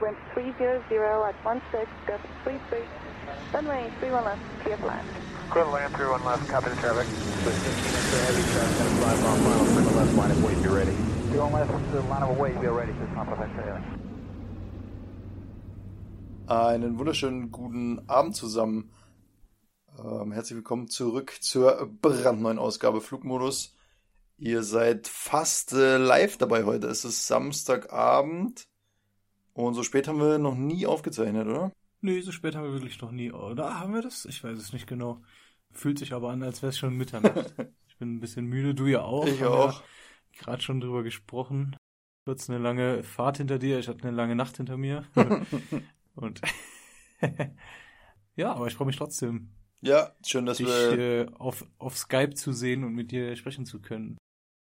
wind 300 at 16, gust 33, runway 31 left, clear for land. Clear to land, 31 left, copy the traffic. With 15 inch of heavy traffic, gonna fly final, clear left, line of weight, be ready. 31 left, the line of weight, be ready, just pump up extra Einen wunderschönen guten Abend zusammen. Ähm, herzlich willkommen zurück zur brandneuen Ausgabe Flugmodus. Ihr seid fast äh, live dabei heute. Es ist Samstagabend. Und so spät haben wir noch nie aufgezeichnet, oder? Nee, so spät haben wir wirklich noch nie. Oder haben wir das? Ich weiß es nicht genau. Fühlt sich aber an, als wäre es schon Mitternacht. ich bin ein bisschen müde, du ja auch. Ich Haben auch. Ja Gerade schon drüber gesprochen. Kurz eine lange Fahrt hinter dir, ich hatte eine lange Nacht hinter mir. Und ja, aber ich freue mich trotzdem, Ja, schön, dass dich wir. äh, auf, auf Skype zu sehen und mit dir sprechen zu können.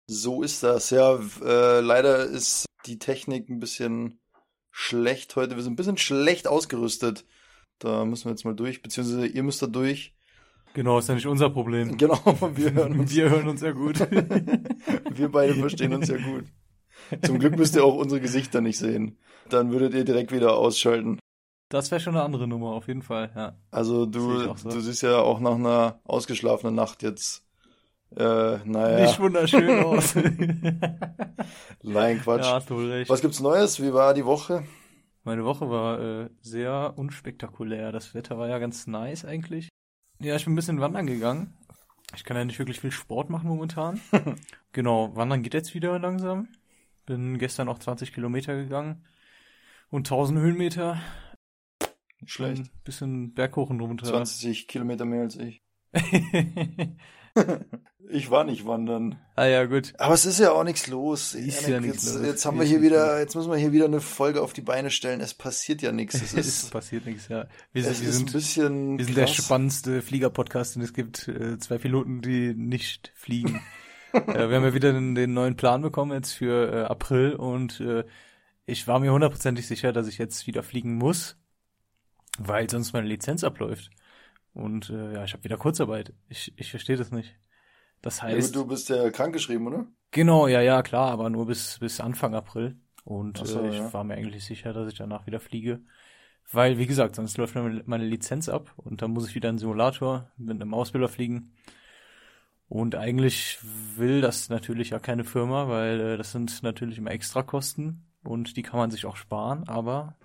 So ist das. Ja, äh, leider ist die Technik ein bisschen schlecht heute. Wir sind ein bisschen schlecht ausgerüstet. Da müssen wir jetzt mal durch, beziehungsweise ihr müsst da durch. Genau, ist ja nicht unser Problem. Genau, wir hören uns. Wir hören uns ja gut. Wir beide verstehen uns ja gut. Zum Glück müsst ihr auch unsere Gesichter nicht sehen. Dann würdet ihr direkt wieder ausschalten. Das wäre schon eine andere Nummer, auf jeden Fall, ja. Also du, so. du siehst ja auch nach einer ausgeschlafenen Nacht jetzt. Äh, naja, Nicht wunderschön aus. nein, Quatsch. Ja, hast du recht. Was gibt's Neues? Wie war die Woche? Meine Woche war äh, sehr unspektakulär. Das Wetter war ja ganz nice eigentlich. Ja, ich bin ein bisschen wandern gegangen. Ich kann ja nicht wirklich viel Sport machen momentan. genau, wandern geht jetzt wieder langsam. Bin gestern auch 20 Kilometer gegangen und 1000 Höhenmeter. Nicht schlecht. Ein bisschen berghoch und runter. 20 Kilometer mehr als ich. Ich war nicht wandern. ah ja, gut. Aber es ist ja auch nichts los. Ist Janik, ja nichts jetzt, los. jetzt haben wir hier wieder, jetzt müssen wir hier wieder eine Folge auf die Beine stellen. Es passiert ja nichts. Es Es ist, passiert nichts, ja. Wir es sind, wir ist ein sind, bisschen wir sind der krass. spannendste Flieger-Podcast und es gibt äh, zwei Piloten, die nicht fliegen. äh, wir haben ja wieder den, den neuen Plan bekommen jetzt für äh, April und äh, ich war mir hundertprozentig sicher, dass ich jetzt wieder fliegen muss, weil sonst meine Lizenz abläuft. Und äh, ja, ich habe wieder Kurzarbeit. Ich, ich verstehe das nicht. Das Ja, heißt, gut, du bist ja krankgeschrieben, oder? genau, ja, ja, klar, aber nur bis, bis Anfang April. Und so, äh, ich ja. war mir eigentlich sicher, dass ich danach wieder fliege. Weil, wie gesagt, sonst läuft meine meine Lizenz ab und dann muss ich wieder einen Simulator mit einem Ausbilder fliegen. Und eigentlich will das natürlich ja keine Firma, weil äh, das sind natürlich immer Extrakosten und die kann man sich auch sparen, aber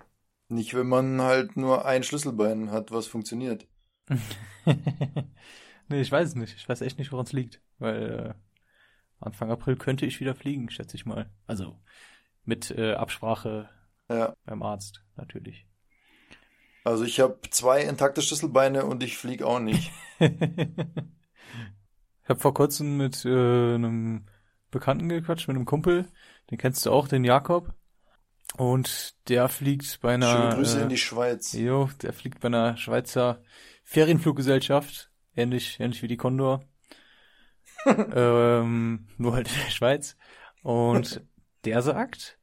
Nicht, wenn man halt nur ein Schlüsselbein hat, was funktioniert. nee, ich weiß es nicht. Ich weiß echt nicht, woran es liegt. Weil äh, Anfang April könnte ich wieder fliegen, schätze ich mal. Also mit äh, Absprache Ja. beim Arzt, natürlich. Also ich habe zwei intakte Schlüsselbeine und ich flieg auch nicht. Ich habe vor kurzem mit äh, einem Bekannten gequatscht, mit einem Kumpel. Den kennst du auch, den Jakob. Und der fliegt bei einer. Schöne Grüße äh, in die Schweiz. Jo, der fliegt bei einer Schweizer Ferienfluggesellschaft, ähnlich, ähnlich wie die Condor. ähm, nur halt in der Schweiz. Und der sagt,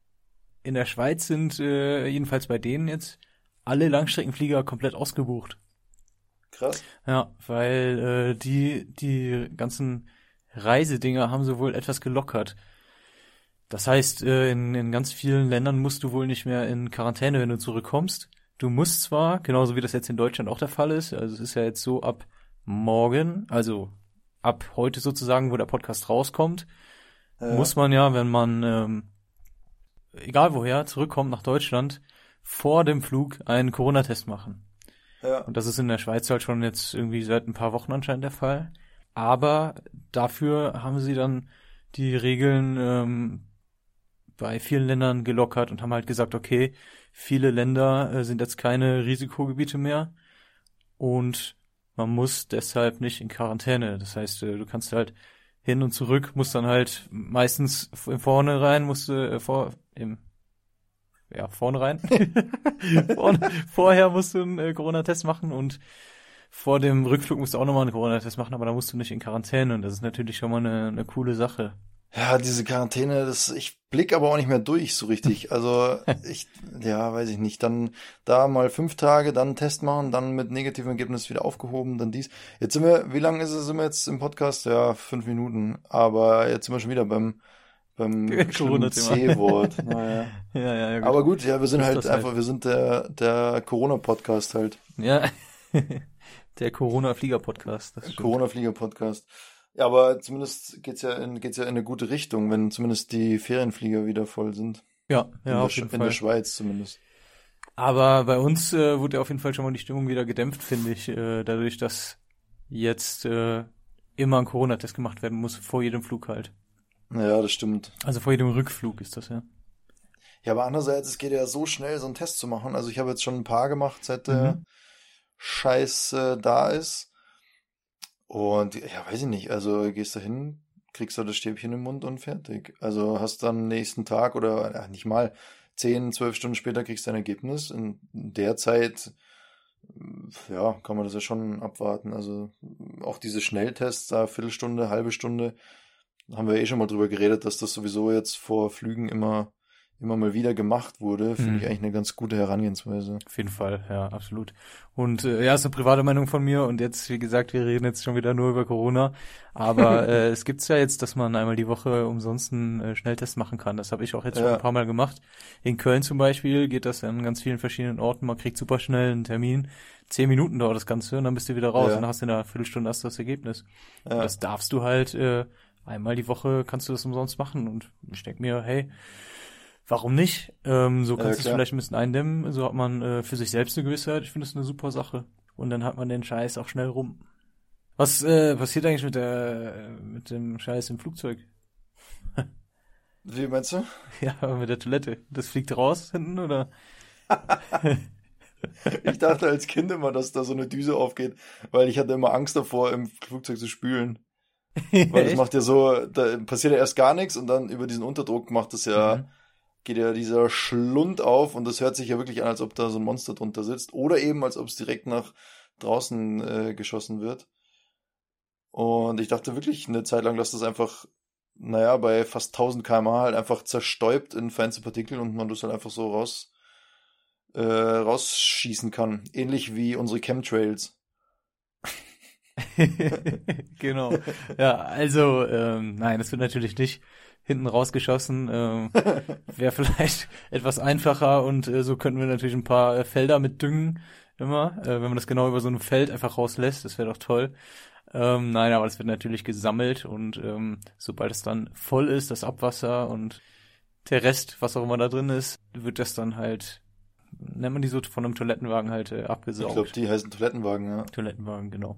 in der Schweiz sind äh, jedenfalls bei denen jetzt alle Langstreckenflieger komplett ausgebucht. Krass. Ja, weil äh, die die ganzen Reisedinger haben sie wohl etwas gelockert. Das heißt, äh, in, in ganz vielen Ländern musst du wohl nicht mehr in Quarantäne, wenn du zurückkommst. Du musst zwar, genauso wie das jetzt in Deutschland auch der Fall ist, also es ist ja jetzt so ab morgen, also ab heute sozusagen, wo der Podcast rauskommt, Ja. muss man ja, wenn man ähm, egal woher zurückkommt nach Deutschland, vor dem Flug einen Corona-Test machen. Ja. Und das ist in der Schweiz halt schon jetzt irgendwie seit ein paar Wochen anscheinend der Fall. Aber dafür haben sie dann die Regeln ähm, bei vielen Ländern gelockert und haben halt gesagt, okay, viele Länder äh, sind jetzt keine Risikogebiete mehr und man muss deshalb nicht in Quarantäne. Das heißt, äh, du kannst halt hin und zurück, musst dann halt meistens vorne rein, musst du äh, vor im ja, vorne rein. vorne, vorher musst du einen äh, Corona-Test machen und vor dem Rückflug musst du auch nochmal einen Corona-Test machen, aber da musst du nicht in Quarantäne und das ist natürlich schon mal eine, eine coole Sache. Ja, diese Quarantäne, das, ich blick aber auch nicht mehr durch so richtig. Also ich, ja, weiß ich nicht. Dann da mal fünf Tage, dann Test machen, dann mit negativem Ergebnis wieder aufgehoben, dann dies. Jetzt sind wir, wie lange ist es, sind wir jetzt im Podcast? Ja, fünf Minuten. Aber jetzt sind wir schon wieder beim beim. C-Wort. Naja. Ja, ja, ja. Gut. Aber gut, ja, wir sind halt das halt. einfach, wir sind der, der Corona-Podcast halt. ja. Der Corona-Flieger-Podcast. Corona-Flieger-Podcast. Ja, aber zumindest geht's ja in, geht's ja in eine gute Richtung, wenn zumindest die Ferienflieger wieder voll sind. Ja, in, ja, der, auf Sch- jeden in der Fall. Schweiz zumindest. Aber bei uns äh, wurde ja auf jeden Fall schon mal die Stimmung wieder gedämpft, finde ich, äh, dadurch, dass jetzt äh, immer ein Corona-Test gemacht werden muss, vor jedem Flug halt. Ja, das stimmt. Also vor jedem Rückflug ist das ja. Ja, aber andererseits, es geht ja so schnell, so einen Test zu machen. Also ich habe jetzt schon ein paar gemacht, seit der Mhm. Scheiß äh, da ist. Und ja, weiß ich nicht. Also gehst da hin, kriegst da das Stäbchen im Mund und fertig. Also hast dann nächsten Tag oder ja, nicht mal 10, 12 Stunden später kriegst du dein Ergebnis. In der Zeit, äh, ja, kann man das ja schon abwarten. Also auch diese Schnelltests, da Viertelstunde, halbe Stunde, haben wir eh schon mal drüber geredet, dass das sowieso jetzt vor Flügen immer, immer mal wieder gemacht wurde. Finde Mhm. ich eigentlich eine ganz gute Herangehensweise. Auf jeden Fall, ja, absolut. Und äh, ja, ist eine private Meinung von mir und jetzt, wie gesagt, wir reden jetzt schon wieder nur über Corona. Aber äh, es gibt's ja jetzt, dass man einmal die Woche umsonst einen äh, Schnelltest machen kann. Das habe ich auch jetzt schon Ja. ein paar Mal gemacht. In Köln zum Beispiel geht das an ganz vielen verschiedenen Orten. Man kriegt super schnell einen Termin. Zehn Minuten dauert das Ganze und dann bist du wieder raus Ja. und dann hast du in einer Viertelstunde hast du das Ergebnis. Ja. Das darfst du halt äh, einmal die Woche kannst du das umsonst machen. Und ich denk mir, hey, warum nicht? Ähm, so kannst du es vielleicht ein bisschen eindämmen. So hat man äh, für sich selbst eine Gewissheit. Ich finde das eine super Sache. Und dann hat man den Scheiß auch schnell rum. Was äh, passiert eigentlich mit der mit dem Scheiß im Flugzeug? Wie meinst du? Ja, mit der Toilette. Das fliegt raus hinten oder? Ich dachte als Kind immer, dass da so eine Düse aufgeht, weil ich hatte immer Angst davor, im Flugzeug zu spülen. Weil das macht ja so, da passiert ja erst gar nichts und dann über diesen Unterdruck macht es ja, Mhm. Geht ja dieser Schlund auf und das hört sich ja wirklich an, als ob da so ein Monster drunter sitzt. Oder eben, als ob es direkt nach draußen äh, geschossen wird. Und ich dachte wirklich eine Zeit lang, dass das einfach, naja, bei fast 1000 km/h halt einfach zerstäubt in feinste Partikel und man das halt einfach so raus, äh, rausschießen kann. Ähnlich wie unsere Chemtrails. genau. Ja, also, ähm, nein, das wird natürlich nicht hinten rausgeschossen. Ähm, Wäre vielleicht etwas einfacher und äh, so könnten wir natürlich ein paar äh, Felder mit düngen immer, äh, wenn man das genau über so ein Feld einfach rauslässt. Das wäre doch toll. Ähm, nein, aber das wird natürlich gesammelt und ähm, sobald es dann voll ist, das Abwasser und der Rest, was auch immer da drin ist, wird das dann halt, nennt man die so von einem Toilettenwagen halt äh, Ich abgesaugt. glaube, die heißen Toilettenwagen, ja. Toilettenwagen, genau.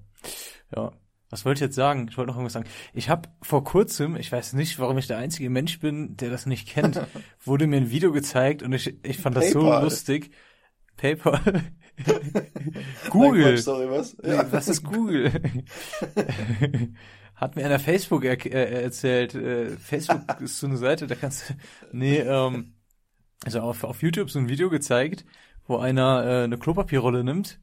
Ja. Was wollte ich jetzt sagen? Ich wollte noch irgendwas sagen. Ich habe vor kurzem, ich weiß nicht, warum ich der einzige Mensch bin, der das nicht kennt, wurde mir ein Video gezeigt und ich, ich fand das so lustig. PayPal. Google. Sorry, was? Nee, Was ist Google? Hat mir einer Facebook er äh, erzählt. Äh, Facebook ist so eine Seite, da kannst du. Nee, ähm, also auf, auf YouTube so ein Video gezeigt, wo einer äh, eine Klopapierrolle nimmt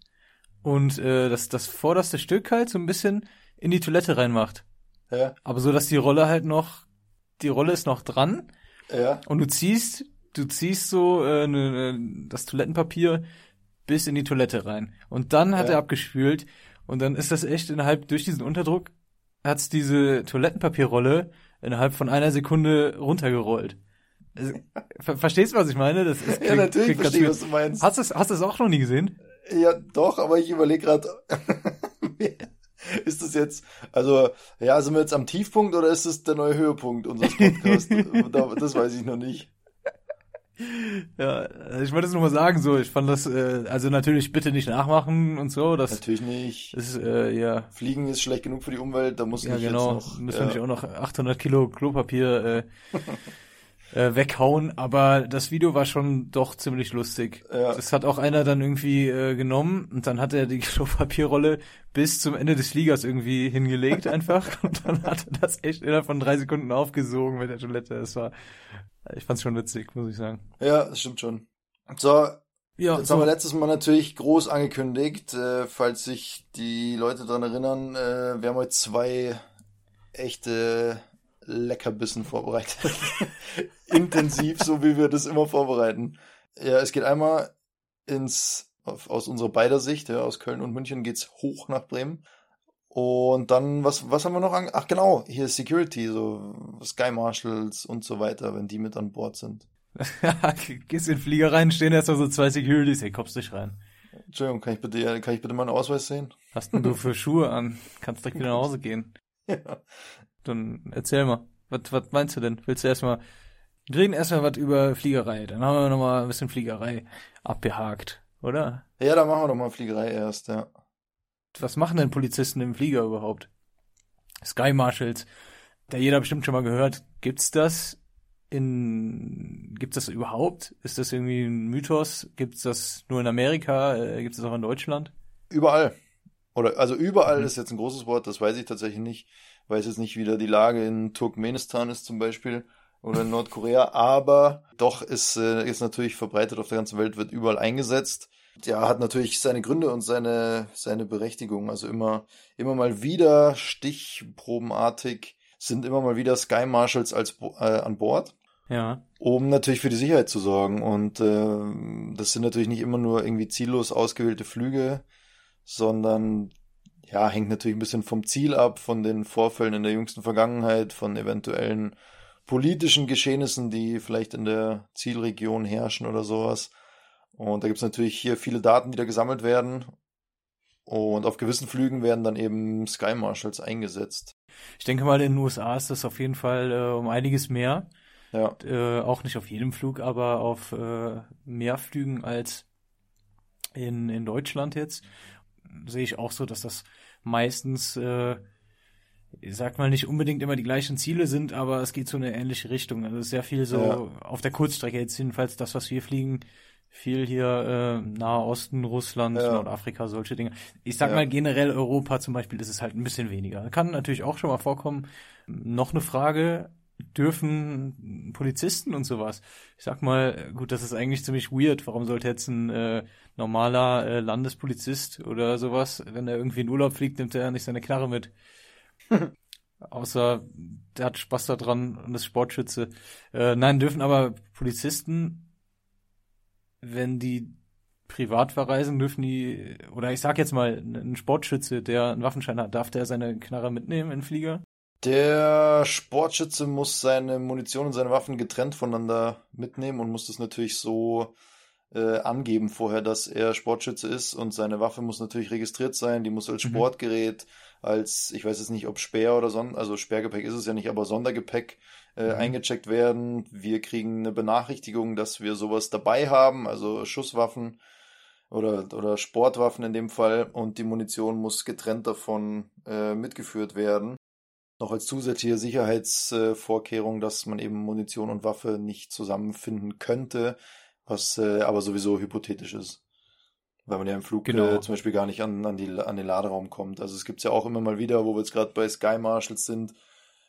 und äh, das, das vorderste Stück halt so ein bisschen in die Toilette reinmacht. Ja, Aber so, dass die Rolle halt noch, die Rolle ist noch dran ja. und du ziehst, du ziehst so äh, ne, ne, das Toilettenpapier bis in die Toilette rein. Und dann hat Ja. er abgespült und dann ist das echt innerhalb durch diesen Unterdruck hat's diese Toilettenpapierrolle innerhalb von einer Sekunde runtergerollt. Also, ver verstehst du, was ich meine? Das ist, Ja, natürlich klingt verstehe was du meinst. Hast du es hast du es auch noch nie gesehen? Ja, doch, aber ich überlege gerade, ist das jetzt, also, ja, sind wir jetzt am Tiefpunkt oder ist das der neue Höhepunkt unseres Podcasts? Da- das weiß ich noch nicht. Ja, also ich wollte es nur mal sagen, so, ich fand das, äh, also natürlich bitte nicht nachmachen und so, das Natürlich nicht. ist, äh, ja, Fliegen ist schlecht genug für die Umwelt, da muss Ja, nicht genau. jetzt noch. Müssen ja. wir nicht auch noch 800 Kilo Klopapier äh, äh, weghauen. Aber das Video war schon doch ziemlich lustig. Ja. Das hat auch einer dann irgendwie äh, genommen und dann hat er die Klopapierrolle bis zum Ende des Fliegers irgendwie hingelegt einfach. Und dann hat er das echt innerhalb von drei Sekunden aufgesogen mit der Toilette. Das war, ich fand's schon witzig, muss ich sagen. ja, das stimmt schon. So, Ja, Jetzt haben wir letztes Mal natürlich groß angekündigt, äh, falls sich die Leute dran erinnern, äh, wir haben heute zwei echte Leckerbissen vorbereitet. Intensiv, so wie wir das immer vorbereiten. Ja, es geht einmal ins, aus unserer beider Sicht, ja, aus Köln und München geht's hoch nach Bremen. Und dann, was, was haben wir noch an? Ach genau, hier Security, so Sky Marshals und so weiter, wenn die mit an Bord sind. Gehst in den Flieger rein, stehen erst mal so zwei Securities, hey, kommst nicht rein. Entschuldigung, kann ich bitte, kann ich bitte meinen Ausweis sehen? Hast denn du für Schuhe an? Kannst direkt wieder nach Hause gehen. Ja. Dann erzähl mal. Was, was meinst du denn? Willst du erstmal, wir reden erstmal was über Fliegerei. Dann haben wir nochmal ein bisschen Fliegerei abgehakt, oder? Ja, dann machen wir doch mal Fliegerei erst, ja. Was machen denn Polizisten im Flieger überhaupt? Sky Marshals, da jeder bestimmt schon mal gehört. Gibt's das in, gibt's das überhaupt? Ist das irgendwie ein Mythos? Gibt's das nur in Amerika? Äh, gibt's das auch in Deutschland? Überall. Oder, also überall Mhm. ist jetzt ein großes Wort, das weiß ich tatsächlich nicht. Weiß jetzt nicht, wie da die Lage in Turkmenistan ist zum Beispiel oder in Nordkorea, aber doch ist, äh, ist natürlich verbreitet auf der ganzen Welt, wird überall eingesetzt. Ja, hat natürlich seine Gründe und seine, seine Berechtigung. Also immer, immer mal wieder stichprobenartig sind immer mal wieder Sky Marshals als, äh, an Bord Ja. um natürlich für die Sicherheit zu sorgen. Und äh, das sind natürlich nicht immer nur irgendwie ziellos ausgewählte Flüge, sondern ja, hängt natürlich ein bisschen vom Ziel ab, von den Vorfällen in der jüngsten Vergangenheit, von eventuellen politischen Geschehnissen, die vielleicht in der Zielregion herrschen oder sowas. Und da gibt's natürlich hier viele Daten, die da gesammelt werden. Und auf gewissen Flügen werden dann eben Sky Marshals eingesetzt. Ich denke mal, in den USA ist das auf jeden Fall äh, um einiges mehr. Ja, Äh, auch nicht auf jedem Flug, aber auf äh, mehr Flügen als in, in Deutschland jetzt. Sehe ich auch so, dass das meistens, äh, ich sag mal, nicht unbedingt immer die gleichen Ziele sind, aber es geht so in eine ähnliche Richtung. Also sehr viel so Ja. auf der Kurzstrecke jetzt jedenfalls das, was wir fliegen, viel hier äh, Nahe Osten, Russland, Ja. Nordafrika, solche Dinge. Ich sag Ja. mal generell Europa zum Beispiel ist es halt ein bisschen weniger. Kann natürlich auch schon mal vorkommen. Noch eine Frage, dürfen Polizisten und sowas? Ich sag mal, gut, das ist eigentlich ziemlich weird. Warum sollte jetzt ein äh, normaler äh, Landespolizist oder sowas, wenn er irgendwie in Urlaub fliegt, nimmt er nicht seine Knarre mit? Außer der hat Spaß daran und ist Sportschütze. Äh, nein, dürfen aber Polizisten, wenn die privat verreisen, dürfen die, oder ich sag jetzt mal, ein Sportschütze, der einen Waffenschein hat, darf der seine Knarre mitnehmen in den Flieger? Der Sportschütze muss seine Munition und seine Waffen getrennt voneinander mitnehmen und muss das natürlich so äh, angeben vorher, dass er Sportschütze ist und seine Waffe muss natürlich registriert sein, die muss als Mhm. Sportgerät, als, ich weiß jetzt nicht, ob Speer oder Son also Sperrgepäck ist es ja nicht, aber Sondergepäck äh, Mhm. eingecheckt werden. Wir kriegen eine Benachrichtigung, dass wir sowas dabei haben, also Schusswaffen oder, oder Sportwaffen in dem Fall und die Munition muss getrennt davon äh, mitgeführt werden noch als zusätzliche Sicherheitsvorkehrung, dass man eben Munition und Waffe nicht zusammenfinden könnte, was äh, aber sowieso hypothetisch ist. Weil man ja im Flug Genau. äh, zum Beispiel gar nicht an, an, die, an den Laderaum kommt. Also es gibt's ja auch immer mal wieder, wo wir jetzt gerade bei Sky Marshals sind,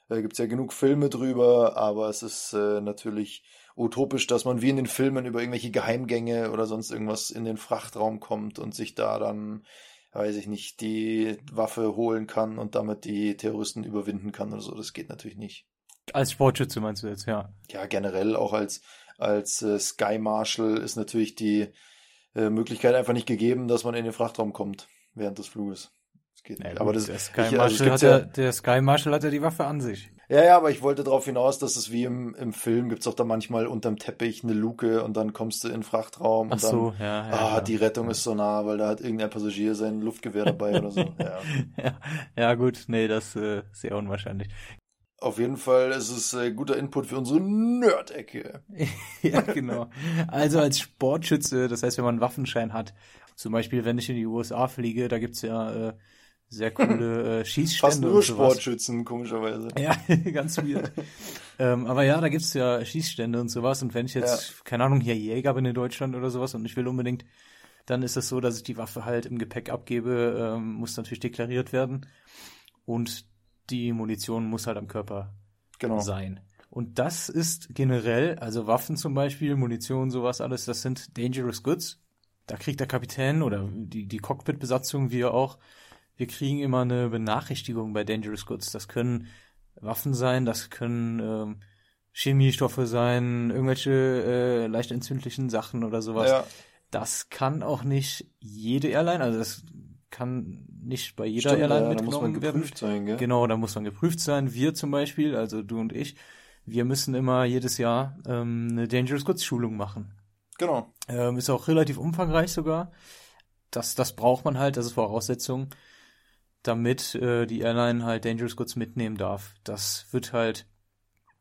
äh, gibt's ja genug Filme drüber, aber es ist äh, natürlich utopisch, dass man wie in den Filmen über irgendwelche Geheimgänge oder sonst irgendwas in den Frachtraum kommt und sich da dann weiß ich nicht, die Waffe holen kann und damit die Terroristen überwinden kann oder so. Das geht natürlich nicht. Als Sportschütze meinst du jetzt, ja. Ja, generell auch als, als äh, Sky Marshal ist natürlich die äh, Möglichkeit einfach nicht gegeben, dass man in den Frachtraum kommt während des Fluges. Das geht nicht. Ja, aber das, der Sky ich- also es hat ja, der Sky Marshal hat ja die Waffe an sich. ja, ja, aber ich wollte darauf hinaus, dass es wie im, im Film gibt's auch da manchmal unterm Teppich eine Luke und dann kommst du in den Frachtraum Ach und dann, so, ja, ja. ah, ja. die Rettung ist so nah, weil da hat irgendein Passagier sein Luftgewehr dabei oder so. Ja. ja, ja, gut, nee, das äh, ist sehr unwahrscheinlich. Auf jeden Fall ist es äh, guter Input für unsere Nerd-Ecke. ja, genau. Also als Sportschütze, das heißt, wenn man einen Waffenschein hat, zum Beispiel, wenn ich in die USA fliege, da gibt's ja äh, sehr coole äh, Schießstände Fast nur. Sportschützen, komischerweise. Ja, ganz weird. ähm, aber ja, da gibt's ja Schießstände und sowas. Und wenn ich jetzt, keine Ahnung, hier Jäger bin in Deutschland oder sowas und ich will unbedingt, dann ist es so, dass ich die Waffe halt im Gepäck abgebe, ähm, muss natürlich deklariert werden. Und die Munition muss halt am Körper Genau. sein. Und das ist generell, also Waffen zum Beispiel, Munition, sowas alles, das sind dangerous goods. Da kriegt der Kapitän oder die, die Cockpit-Besatzung, wir auch, wir kriegen immer eine Benachrichtigung bei dangerous goods. Das können Waffen sein, das können ähm, Chemiestoffe sein, irgendwelche äh, leicht entzündlichen Sachen oder sowas. Ja, Das kann auch nicht jede Airline, also das kann nicht bei jeder Stimmt, Airline ja, da muss man mitgenommen werden. geprüft sein, gell? Genau, da muss man geprüft sein. Wir zum Beispiel, also du und ich, wir müssen immer jedes Jahr ähm, eine Dangerous Goods Schulung machen. Genau. Ähm, ist auch relativ umfangreich sogar. Das, das braucht man halt, das ist Voraussetzung, damit äh, die Airline halt Dangerous Goods mitnehmen darf. Das wird halt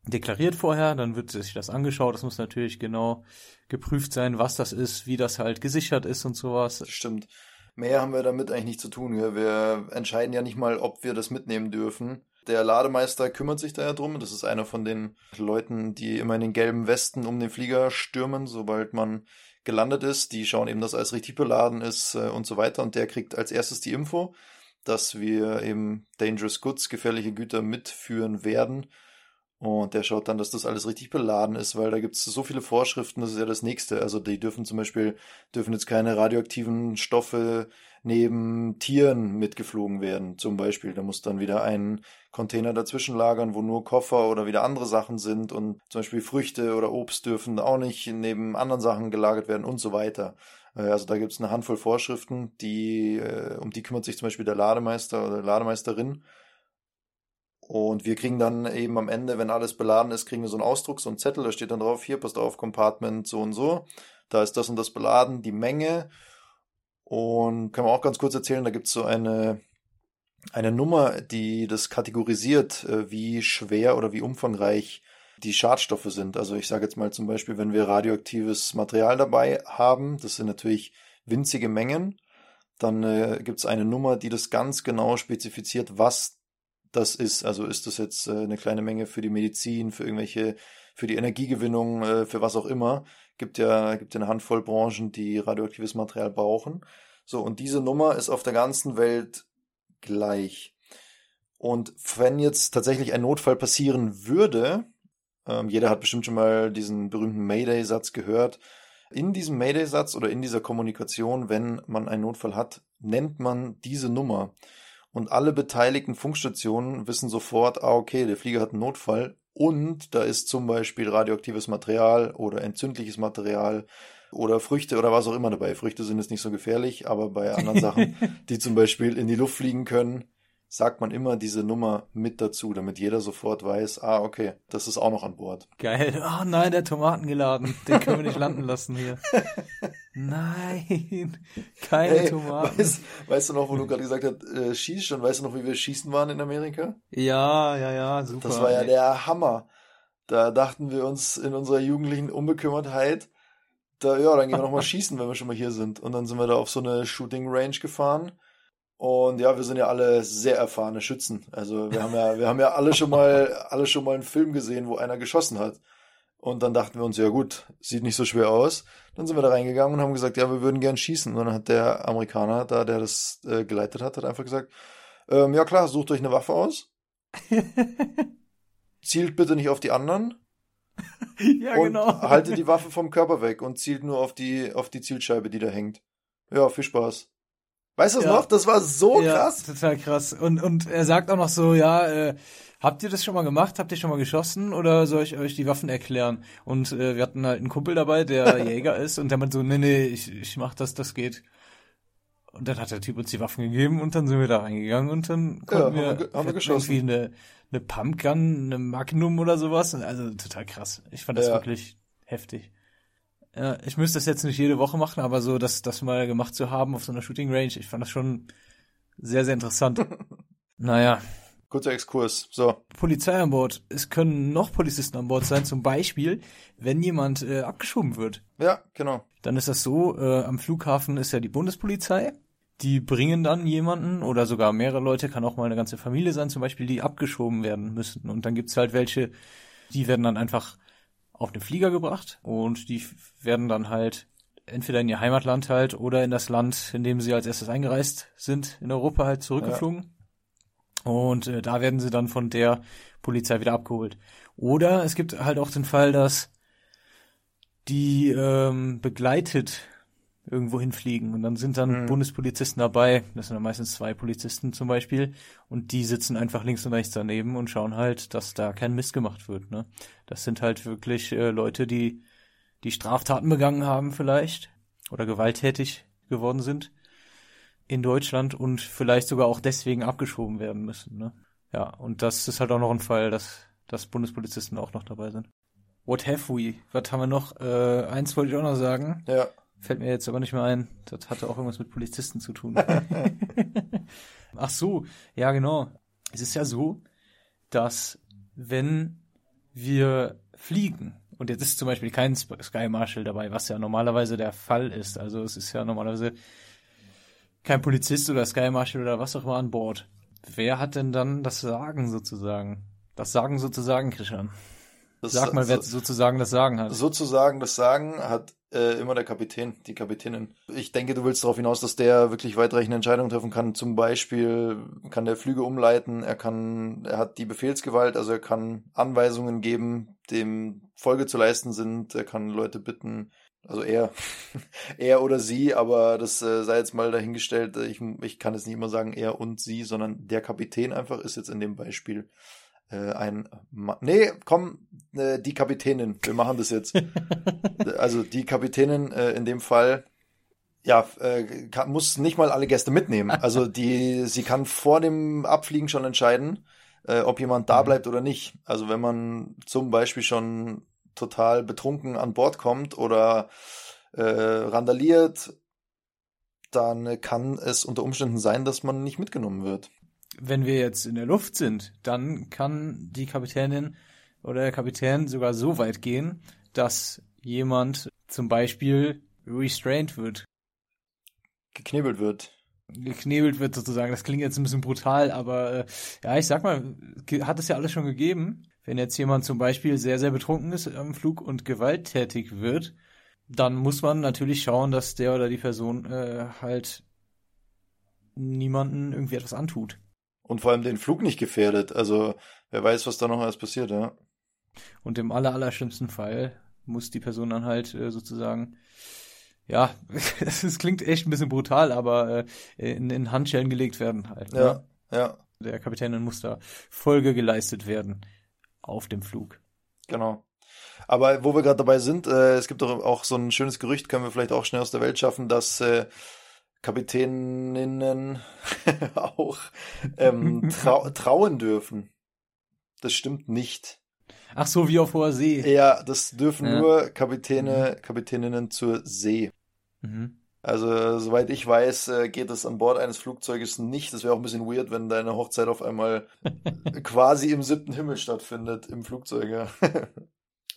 deklariert vorher, dann wird sich das angeschaut. Das muss natürlich genau geprüft sein, was das ist, wie das halt gesichert ist und sowas. Stimmt. Mehr haben wir damit eigentlich nicht zu tun. Gell? Wir entscheiden ja nicht mal, ob wir das mitnehmen dürfen. Der Lademeister kümmert sich da ja drum. Das ist einer von den Leuten, die immer in den gelben Westen um den Flieger stürmen, sobald man gelandet ist. Die schauen eben, dass alles richtig beladen ist äh, und so weiter. Und der kriegt als erstes die Info, dass wir eben Dangerous Goods, gefährliche Güter mitführen werden. Und der schaut dann, dass das alles richtig beladen ist, weil da gibt es so viele Vorschriften, das ist ja das nächste. Also die dürfen zum Beispiel, dürfen jetzt keine radioaktiven Stoffe neben Tieren mitgeflogen werden, zum Beispiel. Da muss dann wieder ein Container dazwischen lagern, wo nur Koffer oder wieder andere Sachen sind und zum Beispiel Früchte oder Obst dürfen auch nicht neben anderen Sachen gelagert werden und so weiter. Äh, Also da gibt es eine Handvoll Vorschriften, die, äh, um die kümmert sich zum Beispiel der Lademeister oder Lademeisterin. Und wir kriegen dann eben am Ende, wenn alles beladen ist, kriegen wir so einen Ausdruck, so einen Zettel, da steht dann drauf, hier, passt auf, Compartment so und so. Da ist das und das beladen, die Menge. Und kann man auch ganz kurz erzählen, da gibt es so eine, eine Nummer, die das kategorisiert, äh, wie schwer oder wie umfangreich die Schadstoffe sind. Also ich sage jetzt mal zum Beispiel, wenn wir radioaktives Material dabei haben, das sind natürlich winzige Mengen, dann äh, gibt es eine Nummer, die das ganz genau spezifiziert, was das ist. Also ist das jetzt äh, eine kleine Menge für die Medizin, für irgendwelche, für die Energiegewinnung, äh, für was auch immer. Gibt ja, gibt ja eine Handvoll Branchen, die radioaktives Material brauchen. So, und diese Nummer ist auf der ganzen Welt gleich. Und wenn jetzt tatsächlich ein Notfall passieren würde, ähm, jeder hat bestimmt schon mal diesen berühmten Mayday-Satz gehört. In diesem Mayday-Satz oder in dieser Kommunikation, wenn man einen Notfall hat, nennt man diese Nummer. Und alle beteiligten Funkstationen wissen sofort, ah, okay, der Flieger hat einen Notfall und da ist zum Beispiel radioaktives Material oder entzündliches Material oder Früchte oder was auch immer dabei. Früchte sind jetzt nicht so gefährlich, aber bei anderen Sachen, die zum Beispiel in die Luft fliegen können, sagt man immer diese Nummer mit dazu, damit jeder sofort weiß, ah, okay, das ist auch noch an Bord. Geil. Oh nein, der Tomaten geladen. Den können wir nicht landen lassen hier. Nein, keine Hey, Tomaten. weißt, weißt du noch, wo du gerade gesagt hast, äh, schieß schon, weißt du noch, wie wir schießen waren in Amerika? Ja, ja, ja, super. Das war ja der Hammer. Da dachten wir uns in unserer jugendlichen Unbekümmertheit, da, ja, dann gehen wir nochmal schießen, wenn wir schon mal hier sind. Und dann sind wir da auf so eine Shooting Range gefahren. Und ja, wir sind ja alle sehr erfahrene Schützen. Also wir haben ja, wir haben ja alle schon mal, alle schon mal einen Film gesehen, wo einer geschossen hat. Und dann dachten wir uns, ja gut, sieht nicht so schwer aus. Dann sind wir da reingegangen und haben gesagt, ja, wir würden gern schießen. Und dann hat der Amerikaner da, der das äh, geleitet hat, hat einfach gesagt, ähm, ja klar, sucht euch eine Waffe aus. Zielt bitte nicht auf die anderen. ja, und genau. haltet die Waffe vom Körper weg und zielt nur auf die, auf die Zielscheibe, die da hängt. Ja, viel Spaß. Weißt du Ja. noch? Das war so ja, krass. Total krass. Und, und er sagt auch noch so, ja, äh, habt ihr das schon mal gemacht? Habt ihr schon mal geschossen? Oder soll ich euch die Waffen erklären? Und äh, wir hatten halt einen Kumpel dabei, der Jäger ist und der meint so, nee, nee, ich, ich mach das, das geht. Und dann hat der Typ uns die Waffen gegeben und dann sind wir da reingegangen und dann konnten haben wir, haben wir geschossen. irgendwie eine, eine Pumpgun, eine Magnum oder sowas. Also total krass. Ich fand das Ja. wirklich heftig. Ja, ich müsste das jetzt nicht jede Woche machen, aber so das, das mal gemacht zu haben auf so einer Shooting Range, ich fand das schon sehr, sehr interessant. naja, Kurzer Exkurs. So. Polizei an Bord. Es können noch Polizisten an Bord sein, zum Beispiel, wenn jemand äh, abgeschoben wird. Ja, genau. Dann ist das so, äh, am Flughafen ist ja die Bundespolizei. Die bringen dann jemanden oder sogar mehrere Leute, kann auch mal eine ganze Familie sein, zum Beispiel, die abgeschoben werden müssen. Und dann gibt's halt welche, die werden dann einfach auf den Flieger gebracht und die werden dann halt entweder in ihr Heimatland halt oder in das Land, in dem sie als erstes eingereist sind, in Europa halt zurückgeflogen. Und äh, da werden sie dann von der Polizei wieder abgeholt. Oder es gibt halt auch den Fall, dass die ähm, begleitet irgendwo hinfliegen und dann sind dann Mhm. Bundespolizisten dabei, das sind dann meistens zwei Polizisten zum Beispiel und die sitzen einfach links und rechts daneben und schauen halt, dass da kein Mist gemacht wird. Ne? Das sind halt wirklich äh, Leute, die die Straftaten begangen haben vielleicht oder gewalttätig geworden sind. in Deutschland und vielleicht sogar auch deswegen abgeschoben werden müssen. Ne? Ja, und das ist halt auch noch ein Fall, dass, dass Bundespolizisten auch noch dabei sind. What have we? Was haben wir noch? Äh, eins wollte ich auch noch sagen. Ja. Fällt mir jetzt aber nicht mehr ein. Das hatte auch irgendwas mit Polizisten zu tun. Ach so, ja genau. Es ist ja so, dass wenn wir fliegen, und jetzt ist zum Beispiel kein Sky Marshal dabei, was ja normalerweise der Fall ist. Also es ist ja normalerweise kein Polizist oder Sky Marshal oder was auch immer an Bord. Wer hat denn dann das Sagen sozusagen? Das Sagen sozusagen, Christian. Das, Sag mal, wer sozusagen das Sagen hat. Sozusagen das Sagen hat äh, immer der Kapitän, die Kapitänin. Ich denke, du willst darauf hinaus, dass der wirklich weitreichende Entscheidungen treffen kann. Zum Beispiel kann der Flüge umleiten, er kann, er hat die Befehlsgewalt, also er kann Anweisungen geben, dem Folge zu leisten sind, er kann Leute bitten, also er, er oder sie, aber das äh, sei jetzt mal dahingestellt. Ich, ich kann jetzt nicht immer sagen er und sie, sondern der Kapitän einfach ist jetzt in dem Beispiel äh, ein Ma Nee, komm, äh, die Kapitänin. Wir machen das jetzt. also die Kapitänin äh, in dem Fall ja, äh, kann, muss nicht mal alle Gäste mitnehmen. Also die, sie kann vor dem Abfliegen schon entscheiden, äh, ob jemand da mhm. bleibt oder nicht. Also wenn man zum Beispiel schon total betrunken an Bord kommt oder äh, randaliert, dann kann es unter Umständen sein, dass man nicht mitgenommen wird wenn wir jetzt in der Luft sind, dann kann die Kapitänin oder der Kapitän sogar so weit gehen, dass jemand zum Beispiel restrained wird. Geknebelt wird. Geknebelt wird sozusagen. Das klingt jetzt ein bisschen brutal, aber äh, ja, ich sag mal, hat es ja alles schon gegeben. Wenn jetzt jemand zum Beispiel sehr, sehr betrunken ist am Flug und gewalttätig wird, dann muss man natürlich schauen, dass der oder die Person äh, halt niemanden irgendwie etwas antut und vor allem den Flug nicht gefährdet. Also wer weiß, was da noch alles passiert, ja. Und im aller, aller schlimmsten Fall muss die Person dann halt äh, sozusagen, ja, es klingt echt ein bisschen brutal, aber äh, in, in Handschellen gelegt werden halt. Ne? Ja, ja. Der Kapitän muss da Folge geleistet werden auf dem Flug. Genau. Aber wo wir gerade dabei sind, äh, es gibt doch auch so ein schönes Gerücht, können wir vielleicht auch schnell aus der Welt schaffen, dass äh, Kapitäninnen auch ähm, trau trauen dürfen. Das stimmt nicht. Ach so, wie auf hoher See. Ja, das dürfen ja. nur Kapitäne, mhm. Kapitäninnen zur See. Mhm. Also, soweit ich weiß, äh, geht es an Bord eines Flugzeuges nicht. Das wäre auch ein bisschen weird, wenn deine Hochzeit auf einmal quasi im siebten Himmel stattfindet, im Flugzeug, ja.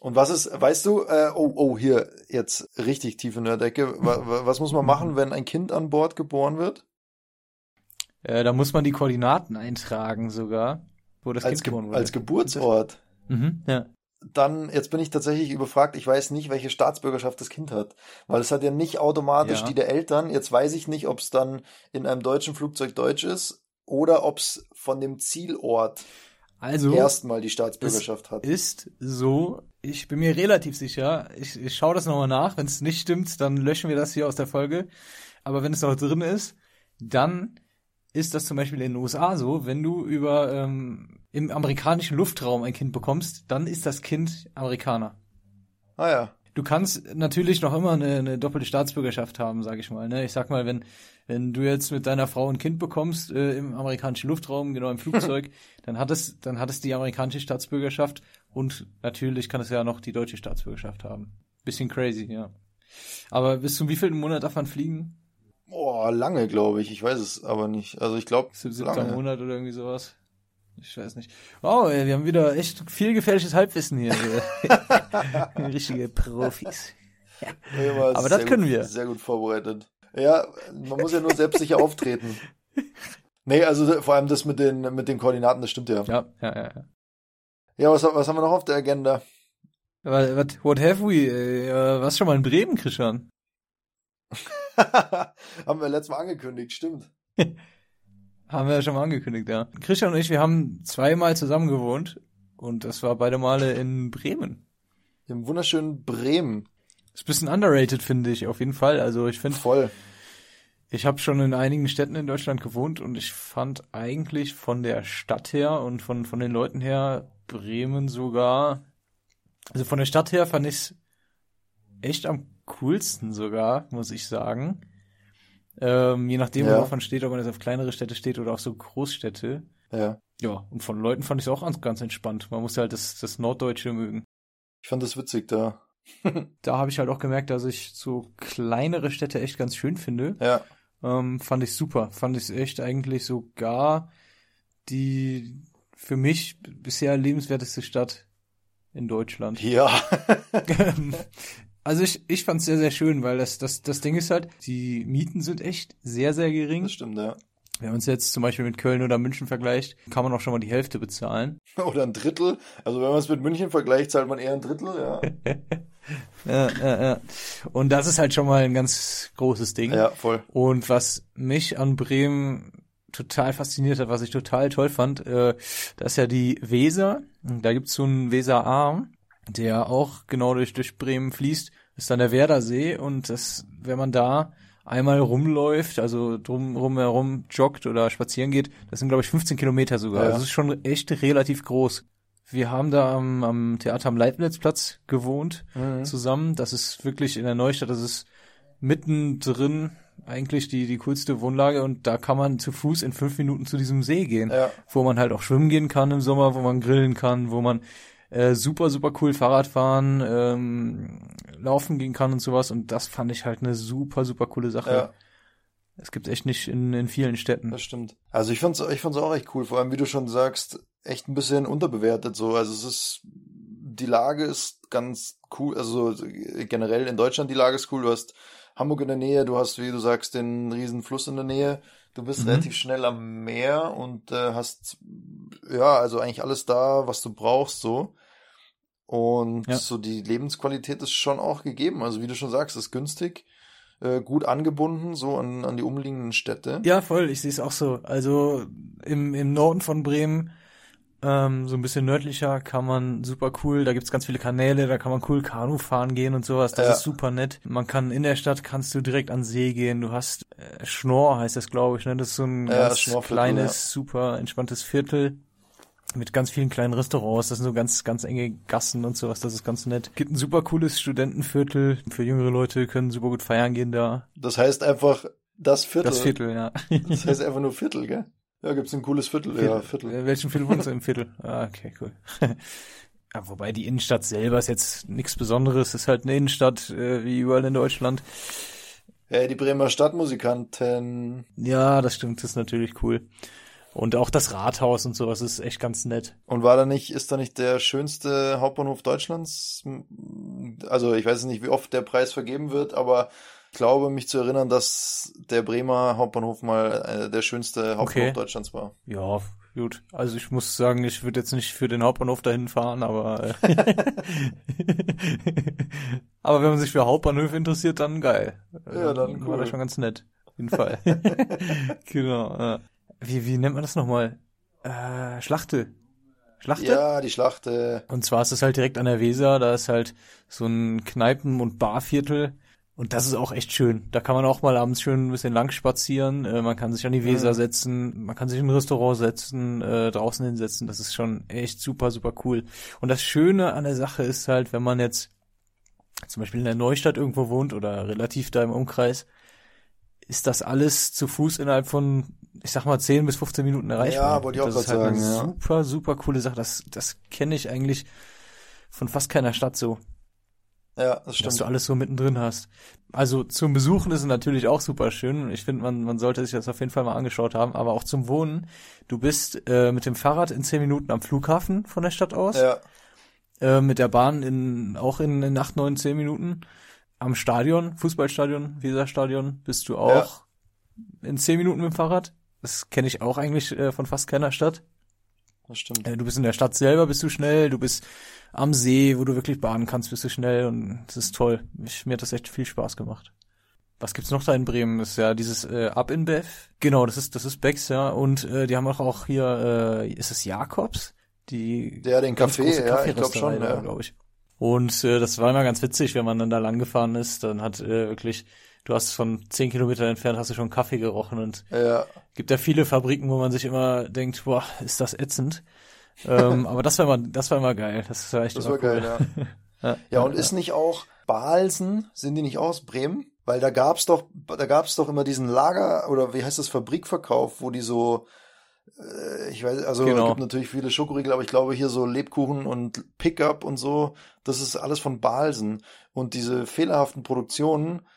Und was ist, weißt du, äh, oh, oh, hier, jetzt richtig tiefe Nerddecke. Was muss man machen, wenn ein Kind an Bord geboren wird? Äh, da muss man die Koordinaten eintragen sogar, wo das als Kind geboren wurde. Als Geburtsort. Mhm, ja. Dann, jetzt bin ich tatsächlich überfragt, ich weiß nicht, welche Staatsbürgerschaft das Kind hat. Weil es hat ja nicht automatisch ja. die der Eltern. Jetzt weiß ich nicht, ob es dann in einem deutschen Flugzeug deutsch ist oder ob es von dem Zielort also erstmal die Staatsbürgerschaft hat. Ist so, ich bin mir relativ sicher, ich, ich schaue das nochmal nach, wenn es nicht stimmt, dann löschen wir das hier aus der Folge. Aber wenn es noch drin ist, dann ist das zum Beispiel in den USA so, wenn du über ähm, im amerikanischen Luftraum ein Kind bekommst, dann ist das Kind Amerikaner. Ah ja. Du kannst natürlich noch immer eine, eine doppelte Staatsbürgerschaft haben, sag ich mal. Ne? Ich sag mal, wenn wenn du jetzt mit deiner Frau ein Kind bekommst äh, im amerikanischen Luftraum, genau im Flugzeug, dann hat es dann hat es die amerikanische Staatsbürgerschaft und natürlich kann es ja noch die deutsche Staatsbürgerschaft haben. Bisschen crazy, ja. Aber bis zum wievielten Monat darf man fliegen? Boah, lange, glaube ich. Ich weiß es aber nicht. Also ich glaube. Siebter Monat oder irgendwie sowas. Ich weiß nicht. Wow, ey, wir haben wieder echt viel gefährliches Halbwissen hier. Richtige Profis. Ja. aber das können gut, wir. Sehr gut vorbereitet. Ja, man muss ja nur selbstsicher auftreten. Nee, also vor allem das mit den, mit den Koordinaten, das stimmt ja. Ja, ja, ja. Ja, was, was haben wir noch auf der Agenda? What, what, what have we? Äh, was schon mal in Bremen, Christian? haben wir letztes Mal angekündigt, stimmt. Haben wir ja schon mal angekündigt, ja. Christian und ich, wir haben zweimal zusammen gewohnt und das war beide Male in Bremen. Im wunderschönen Bremen. Ist ein bisschen underrated, finde ich, auf jeden Fall. Also ich finde. Voll. Ich habe schon in einigen Städten in Deutschland gewohnt und ich fand eigentlich von der Stadt her und von, von den Leuten her Bremen sogar. Also von der Stadt her fand ich echt am coolsten sogar, muss ich sagen. Ähm, je nachdem, Ja. worauf man steht, ob man jetzt auf kleinere Städte steht oder auf so Großstädte. Ja. Ja, und von Leuten fand ich es auch ganz, ganz entspannt. Man muss halt das, das Norddeutsche mögen. Ich fand das witzig da. Da habe ich halt auch gemerkt, dass ich so kleinere Städte echt ganz schön finde. Ja. Ähm, fand ich super. Fand ich echt eigentlich sogar die für mich bisher lebenswerteste Stadt in Deutschland. Ja. also ich, ich fand es sehr, sehr schön, weil das, das, das Ding ist halt, die Mieten sind echt sehr, sehr gering. das stimmt, ja. Wenn man es jetzt zum Beispiel mit Köln oder München vergleicht, kann man auch schon mal die Hälfte bezahlen. Oder ein Drittel. Also wenn man es mit München vergleicht, zahlt man eher ein Drittel, ja. Ja, ja, ja. Und das ist halt schon mal ein ganz großes Ding. Ja, voll. Und was mich an Bremen total fasziniert hat, was ich total toll fand, äh, da ist ja die Weser. Da gibt's so einen Weserarm, der auch genau durch, durch Bremen fließt. Ist dann der Werdersee und das, wenn man da einmal rumläuft, also drum rum herum joggt oder spazieren geht, das sind glaube ich 15 Kilometer sogar. Ja. Also das ist schon echt relativ groß. Wir haben da am, am Theater am Leibnizplatz gewohnt Mhm. zusammen. Das ist wirklich in der Neustadt, das ist mittendrin eigentlich die, die coolste Wohnlage und da kann man zu Fuß in fünf Minuten zu diesem See gehen, Ja. wo man halt auch schwimmen gehen kann im Sommer, wo man grillen kann, wo man äh, super, super cool Fahrrad fahren, ähm, laufen gehen kann und sowas und das fand ich halt eine super, super coole Sache. Ja. Es gibt echt nicht in, in vielen Städten. Das stimmt. Also ich fand's, ich fand's auch echt cool. Vor allem, wie du schon sagst, echt ein bisschen unterbewertet so. Also es ist, die Lage ist ganz cool. Also generell in Deutschland die Lage ist cool. Du hast Hamburg in der Nähe, du hast, wie du sagst, den riesen Fluss in der Nähe. Du bist Mhm. relativ schnell am Meer und äh, hast, ja, also eigentlich alles da, was du brauchst so. Und Ja. so die Lebensqualität ist schon auch gegeben. Also wie du schon sagst, ist günstig, äh, gut angebunden so an, an die umliegenden Städte. Ja, voll, ich sehe es auch so. Also im, im Norden von Bremen, ähm, so ein bisschen nördlicher, kann man super cool, da gibt's ganz viele Kanäle, da kann man cool Kanu fahren gehen und sowas, das Ja. ist super nett. Man kann in der Stadt, kannst du direkt an See gehen, du hast äh, Schnorr heißt das, glaube ich, ne? Das ist so ein Ja, ganz kleines, super entspanntes Viertel. Mit ganz vielen kleinen Restaurants, das sind so ganz, ganz enge Gassen und sowas, das ist ganz nett. Gibt ein super cooles Studentenviertel, für jüngere Leute können super gut feiern gehen da. Das heißt einfach das Viertel. Das Viertel, ja. Das heißt einfach nur Viertel, gell? Ja, gibt's ein cooles Viertel. Ja, Viertel. Äh, Welchen Viertel wohnst du im Viertel? Ah, okay, cool. ja, wobei die Innenstadt selber ist jetzt nichts Besonderes, ist halt eine Innenstadt, äh, wie überall in Deutschland. Hey, die Bremer Stadtmusikanten. Ja, das stimmt, das ist natürlich cool. Und auch das Rathaus und sowas ist echt ganz nett. Und war da nicht, ist da nicht der schönste Hauptbahnhof Deutschlands? Also ich weiß nicht, wie oft der Preis vergeben wird, aber ich glaube, mich zu erinnern, dass der Bremer Hauptbahnhof mal äh, der schönste Hauptbahnhof Okay. Deutschlands war. Ja, gut. Also ich muss sagen, ich würde jetzt nicht für den Hauptbahnhof dahin fahren, aber äh, aber wenn man sich für Hauptbahnhöfe interessiert, dann geil. Ja, dann war cool. das schon ganz nett. Auf jeden Fall. genau. Ja. Wie, wie nennt man das nochmal? Äh, Schlachte. Schlachte? Ja, die Schlacht. Äh, Und zwar ist es halt direkt an der Weser, da ist halt so ein Kneipen- und Barviertel. Und das ist auch echt schön. Da kann man auch mal abends schön ein bisschen lang spazieren. Äh, man kann sich an die Weser Mhm. setzen, man kann sich in ein Restaurant setzen, äh, draußen hinsetzen. Das ist schon echt super, super cool. Und das Schöne an der Sache ist halt, wenn man jetzt zum Beispiel in der Neustadt irgendwo wohnt oder relativ da im Umkreis, ist das alles zu Fuß innerhalb von, ich sag mal, 10 bis 15 Minuten erreichbar. Ja, wollte ich auch das ist grad halt eine sagen, ja. super, super coole Sache. Das, das kenne ich eigentlich von fast keiner Stadt so, ja, das dass stimmt. du alles so mittendrin hast. Also zum Besuchen ist es natürlich auch super schön. Ich finde, man, man sollte sich das auf jeden Fall mal angeschaut haben, aber auch zum Wohnen. Du bist äh, mit dem Fahrrad in 10 Minuten am Flughafen von der Stadt aus Ja, äh, mit der Bahn in auch in, in 8, 9, 10 Minuten. Am Stadion, Fußballstadion, Weserstadion, bist du auch in 10 Minuten mit dem Fahrrad. Das kenne ich auch eigentlich äh, von fast keiner Stadt. das stimmt. Äh, du bist in der Stadt selber, bist du schnell, du bist am See, wo du wirklich baden kannst, bist du schnell und das ist toll. Ich, mir hat das echt viel Spaß gemacht. Was gibt's noch da in Bremen? Das ist ja dieses äh, Up in Bev. Genau, das ist das ist Becks, ja. Und äh, die haben auch, auch hier, äh, ist es Jakobs? Die Der den Café, ja, ich glaube schon, ja. glaube ich. Und äh, das war immer ganz witzig, wenn man dann da lang gefahren ist, dann hat äh, wirklich, du hast von zehn Kilometern entfernt hast du schon Kaffee gerochen und Ja, gibt ja viele Fabriken, wo man sich immer denkt, boah, ist das ätzend. ähm, aber das war immer, das war immer geil. Das war echt das war cool. geil, ja. Ja, Ja, und ist nicht auch Balsen, sind die nicht aus Bremen? Weil da gab's doch, da gab's doch immer diesen Lager oder wie heißt das Fabrikverkauf, wo die so, äh, ich weiß, also Genau. es gibt natürlich viele Schokoriegel, aber ich glaube hier so Lebkuchen und Pickup und so, das ist alles von Balsen. Und diese fehlerhaften Produktionen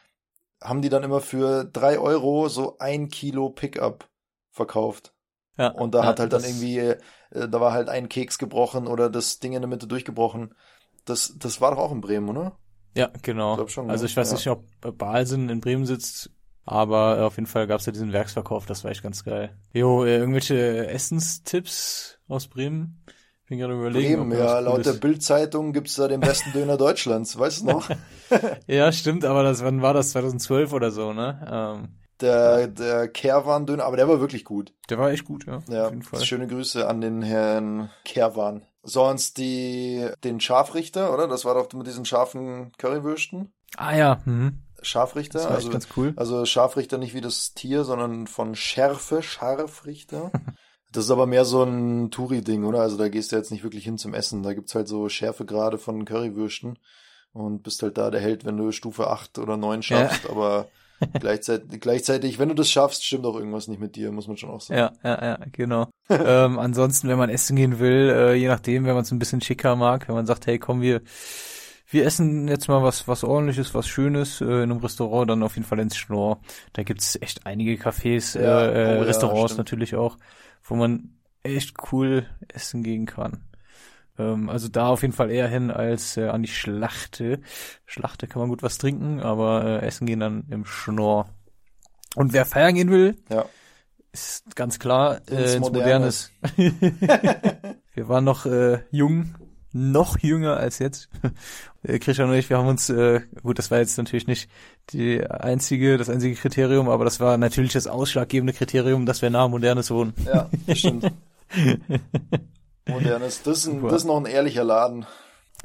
haben die dann immer für drei Euro so ein Kilo Pickup verkauft. Ja, Und da ja, hat halt dann irgendwie, äh, da war halt ein Keks gebrochen oder das Ding in der Mitte durchgebrochen. Das, das war doch auch in Bremen, oder? Ja, genau. Ich glaub schon, also ne? ich weiß Ja. nicht, ob Balsen in Bremen sitzt, aber äh, auf jeden Fall gab's ja diesen Werksverkauf, das war echt ganz geil. Jo, äh, irgendwelche Essenstipps aus Bremen? Bin gerade überlegen. Bremen, ja, laut der Cooles- Bild-Zeitung gibt's da den besten Döner Deutschlands, weißt du noch? Ja, stimmt, aber das, wann war das? 2012 oder so, ne? Ähm, Der, der Kerwan-Döner, aber der war wirklich gut. der war echt gut, ja. Ja, auf jeden Fall. schöne Grüße an den Herrn Kerwan. Sonst die, den Scharfrichter, oder? Das war doch mit diesen scharfen Currywürsten. Ah ja, mhm. Scharfrichter, also, ganz cool. also Scharfrichter nicht wie das Tier, sondern von Schärfe, Scharfrichter. Das ist aber mehr so ein Touri-Ding, oder? Also da gehst du jetzt nicht wirklich hin zum Essen. Da gibt's halt so Schärfegrade von Currywürsten und bist halt da der Held, wenn du Stufe 8 oder 9 schaffst, aber gleichzeitig, gleichzeitig, wenn du das schaffst, stimmt auch irgendwas nicht mit dir, muss man schon auch sagen. Ja, ja, ja, genau. ähm, ansonsten, wenn man essen gehen will, äh, je nachdem, wenn man es ein bisschen schicker mag, wenn man sagt, hey, komm, wir, wir essen jetzt mal was, was ordentliches, was Schönes äh, in einem Restaurant, dann auf jeden Fall ins Schnorr. Da gibt's echt einige Cafés, Ja, äh, äh, oh ja, Restaurants stimmt. natürlich auch, wo man echt cool essen gehen kann. Ähm, also da auf jeden Fall eher hin als äh, an die Schlachte. Schlachte kann man gut was trinken, aber äh, essen gehen dann im Schnorr. Und wer feiern gehen will, Ja. ist ganz klar Ins äh, ins Modernes. Modernes. wir waren noch äh, jung, noch jünger als jetzt. Äh, Christian und ich, wir haben uns, äh, gut, das war jetzt natürlich nicht die einzige, das einzige Kriterium, aber das war natürlich das ausschlaggebende Kriterium, dass wir nah Modernes wohnen. Ja, stimmt. Modernes. Das ist, ein, das ist noch ein ehrlicher Laden.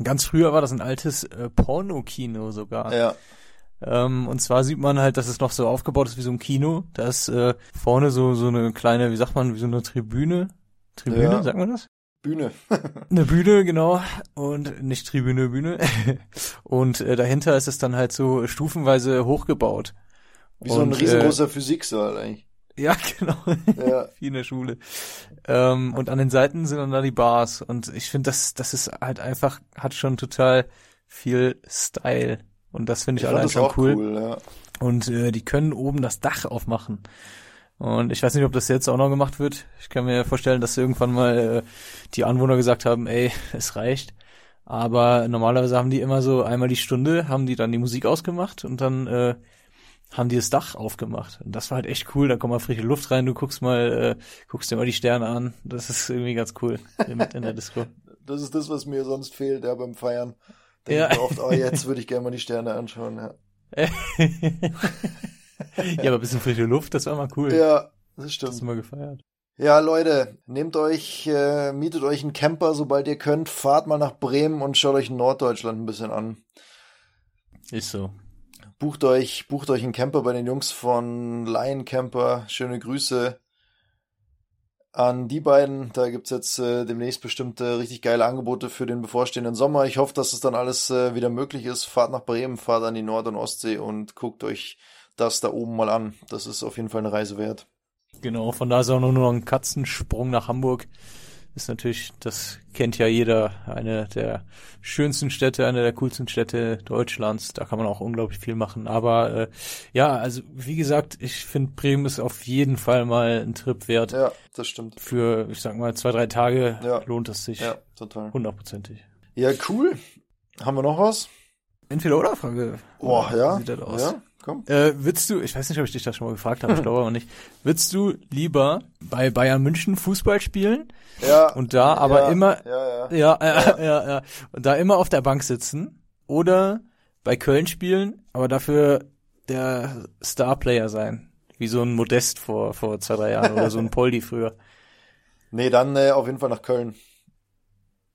Ganz früher war das ein altes äh, Pornokino sogar. Ja. Ähm, und zwar sieht man halt, dass es noch so aufgebaut ist wie so ein Kino. Da ist äh, vorne so so eine kleine, wie sagt man, wie so eine Tribüne. Tribüne, Ja. sagt man das? Bühne. Eine Bühne, genau. Und nicht Tribüne, Bühne. Und äh, dahinter ist es dann halt so stufenweise hochgebaut. Wie so ein Und, riesengroßer Physiksaal eigentlich. Äh, ja, genau. Ja. Wie in der Schule. Ähm, und an den Seiten sind dann da die Bars. Und ich finde, das, das ist halt einfach, hat schon total viel Style. Und das finde ich, Ich alle fand das einfach auch cool. cool, ja. Und äh, die können oben das Dach aufmachen. Und ich weiß nicht, ob das jetzt auch noch gemacht wird. Ich kann mir vorstellen, dass irgendwann mal äh, die Anwohner gesagt haben, ey, es reicht. Aber normalerweise haben die immer so einmal die Stunde, haben die dann die Musik ausgemacht und dann äh, haben die das Dach aufgemacht. Und das war halt echt cool. Da kommt mal frische Luft rein, du guckst mal, äh, guckst dir mal die Sterne an. Das ist irgendwie ganz cool mit in der Disco. Das ist das, was mir sonst fehlt, ja, beim Feiern. Denk Ja. oft, oh, jetzt würde ich gerne mal die Sterne anschauen, ja. Ja, aber ein bisschen frische Luft, das war mal cool. Ja, das Das stimmt. ist mal gefeiert. Ja, Leute, nehmt euch, äh, mietet euch einen Camper, sobald ihr könnt, fahrt mal nach Bremen und schaut euch Norddeutschland ein bisschen an. Ist so. Bucht euch, bucht euch einen Camper bei den Jungs von Lion Camper. Schöne Grüße an die beiden. Da gibt's jetzt äh, demnächst bestimmt äh, richtig geile Angebote für den bevorstehenden Sommer. Ich hoffe, dass es dann alles äh, wieder möglich ist. Fahrt nach Bremen, fahrt an die Nord- und Ostsee und guckt euch das da oben mal an. Das ist auf jeden Fall eine Reise wert. Genau, von da ist auch nur noch ein Katzensprung nach Hamburg. Ist natürlich, das kennt ja jeder, eine der schönsten Städte, eine der coolsten Städte Deutschlands. Da kann man auch unglaublich viel machen. Aber äh, ja, also wie gesagt, ich finde Bremen ist auf jeden Fall mal ein Trip wert. Ja, das stimmt. Für, ich sag mal, zwei, drei Tage Ja. lohnt es sich Ja, total. hundertprozentig. Ja, cool. Haben wir noch was? Entweder oder Frage. Boah, ja. Wie sieht das aus? Ja, komm. Äh, würdest du, ich weiß nicht, ob ich dich das schon mal gefragt habe, ich glaube aber nicht, würdest du lieber bei Bayern München Fußball spielen Ja. und da aber ja, immer, Ja, ja. ja, ja, ja, ja, und da immer auf der Bank sitzen oder bei Köln spielen, aber dafür der Starplayer sein, wie so ein Modest vor, vor zwei, drei Jahren oder so ein Poldi früher. Nee, dann äh, auf jeden Fall nach Köln.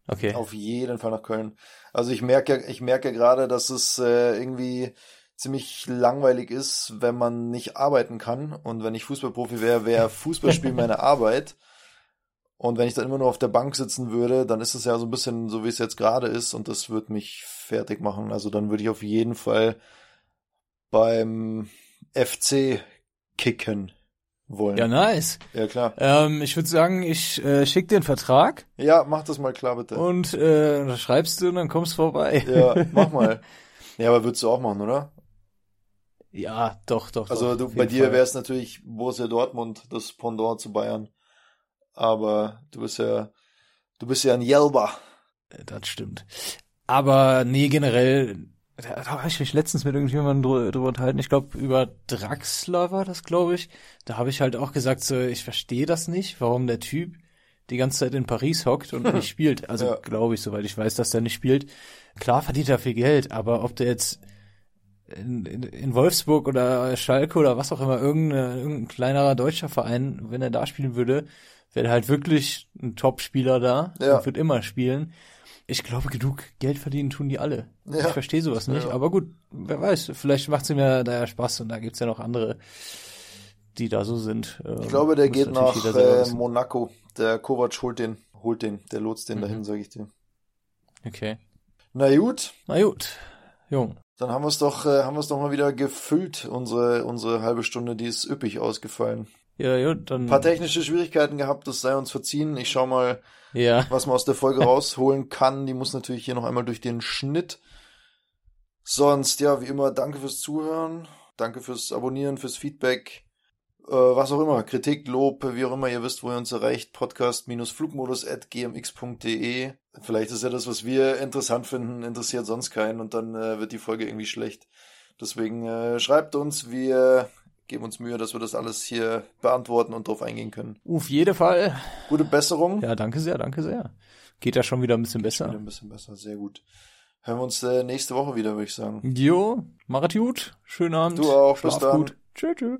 Okay. Auf jeden Fall nach Köln. Also ich merke ja, ich merke ja gerade, dass es äh, irgendwie ziemlich langweilig ist, wenn man nicht arbeiten kann. Und wenn ich Fußballprofi wäre, wäre Fußballspielen meine Arbeit. Und wenn ich dann immer nur auf der Bank sitzen würde, dann ist es ja so ein bisschen so, wie es jetzt gerade ist. Und das wird mich fertig machen. Also dann würde ich auf jeden Fall beim FC kicken wollen. Ja, nice. Ja, klar. Ähm, ich würde sagen, ich äh, schick dir einen Vertrag Ja, mach das mal klar, bitte. und äh, schreibst du und dann kommst vorbei. Ja, mach mal. Ja, aber würdest du auch machen, oder? Ja, doch, doch. Also doch, du, bei dir wäre es natürlich Borussia Dortmund, das Pendant zu Bayern. Aber du bist ja, du bist ja ein Jelber. Das stimmt. Aber nee, generell, da, habe ich mich letztens mit irgendjemandem drü- drüber unterhalten. Ich glaube, über Draxler war das, glaube ich. Da habe ich halt auch gesagt, so, ich verstehe das nicht, warum der Typ die ganze Zeit in Paris hockt und nicht spielt. Also Ja. glaube ich, soweit ich weiß, dass der nicht spielt. Klar verdient er viel Geld, aber ob der jetzt in, in, in Wolfsburg oder Schalke oder was auch immer, irgendeine, irgendein kleinerer deutscher Verein, wenn er da spielen würde, wäre halt wirklich ein Top-Spieler da Ja. und wird immer spielen. Ich glaube, genug Geld verdienen tun die alle. Ja. Ich verstehe sowas nicht, Ja. aber gut, wer weiß, vielleicht macht's ihm ja da ja Spaß und da gibt's ja noch andere, die da so sind. Ähm, Ich glaube, der muss geht nach äh. Monaco. Der Kovac holt den, holt den, der lotst den Mhm. dahin, sage ich dir. Okay. Na gut, Na gut, Jung. Dann haben wir es doch, äh, haben wir es doch mal wieder gefüllt, unsere, unsere halbe Stunde, die ist üppig ausgefallen. Ja, gut, dann. Ein paar technische Schwierigkeiten gehabt, das sei uns verziehen. Ich schau mal, Ja. was man aus der Folge rausholen kann. Die muss natürlich hier noch einmal durch den Schnitt. Sonst, ja, wie immer, danke fürs Zuhören. Danke fürs Abonnieren, fürs Feedback. Äh, was auch immer, Kritik, Lob, wie auch immer, ihr wisst, wo ihr uns erreicht. Podcast-flugmodus.gmx.de. Vielleicht ist ja das, was wir interessant finden, interessiert sonst keinen und dann äh, wird die Folge irgendwie schlecht. Deswegen äh, schreibt uns, wir geben uns Mühe, dass wir das alles hier beantworten und drauf eingehen können. Auf jeden Fall. Gute Besserung. Ja, danke sehr, danke sehr. Geht ja schon wieder ein bisschen Wieder besser. ein bisschen besser, sehr gut. Hören wir uns äh, nächste Woche wieder, würde ich sagen. Jo, machet gut. Schönen Abend. Du auch, bis Schlaf dann. gut. Tschö, tschö.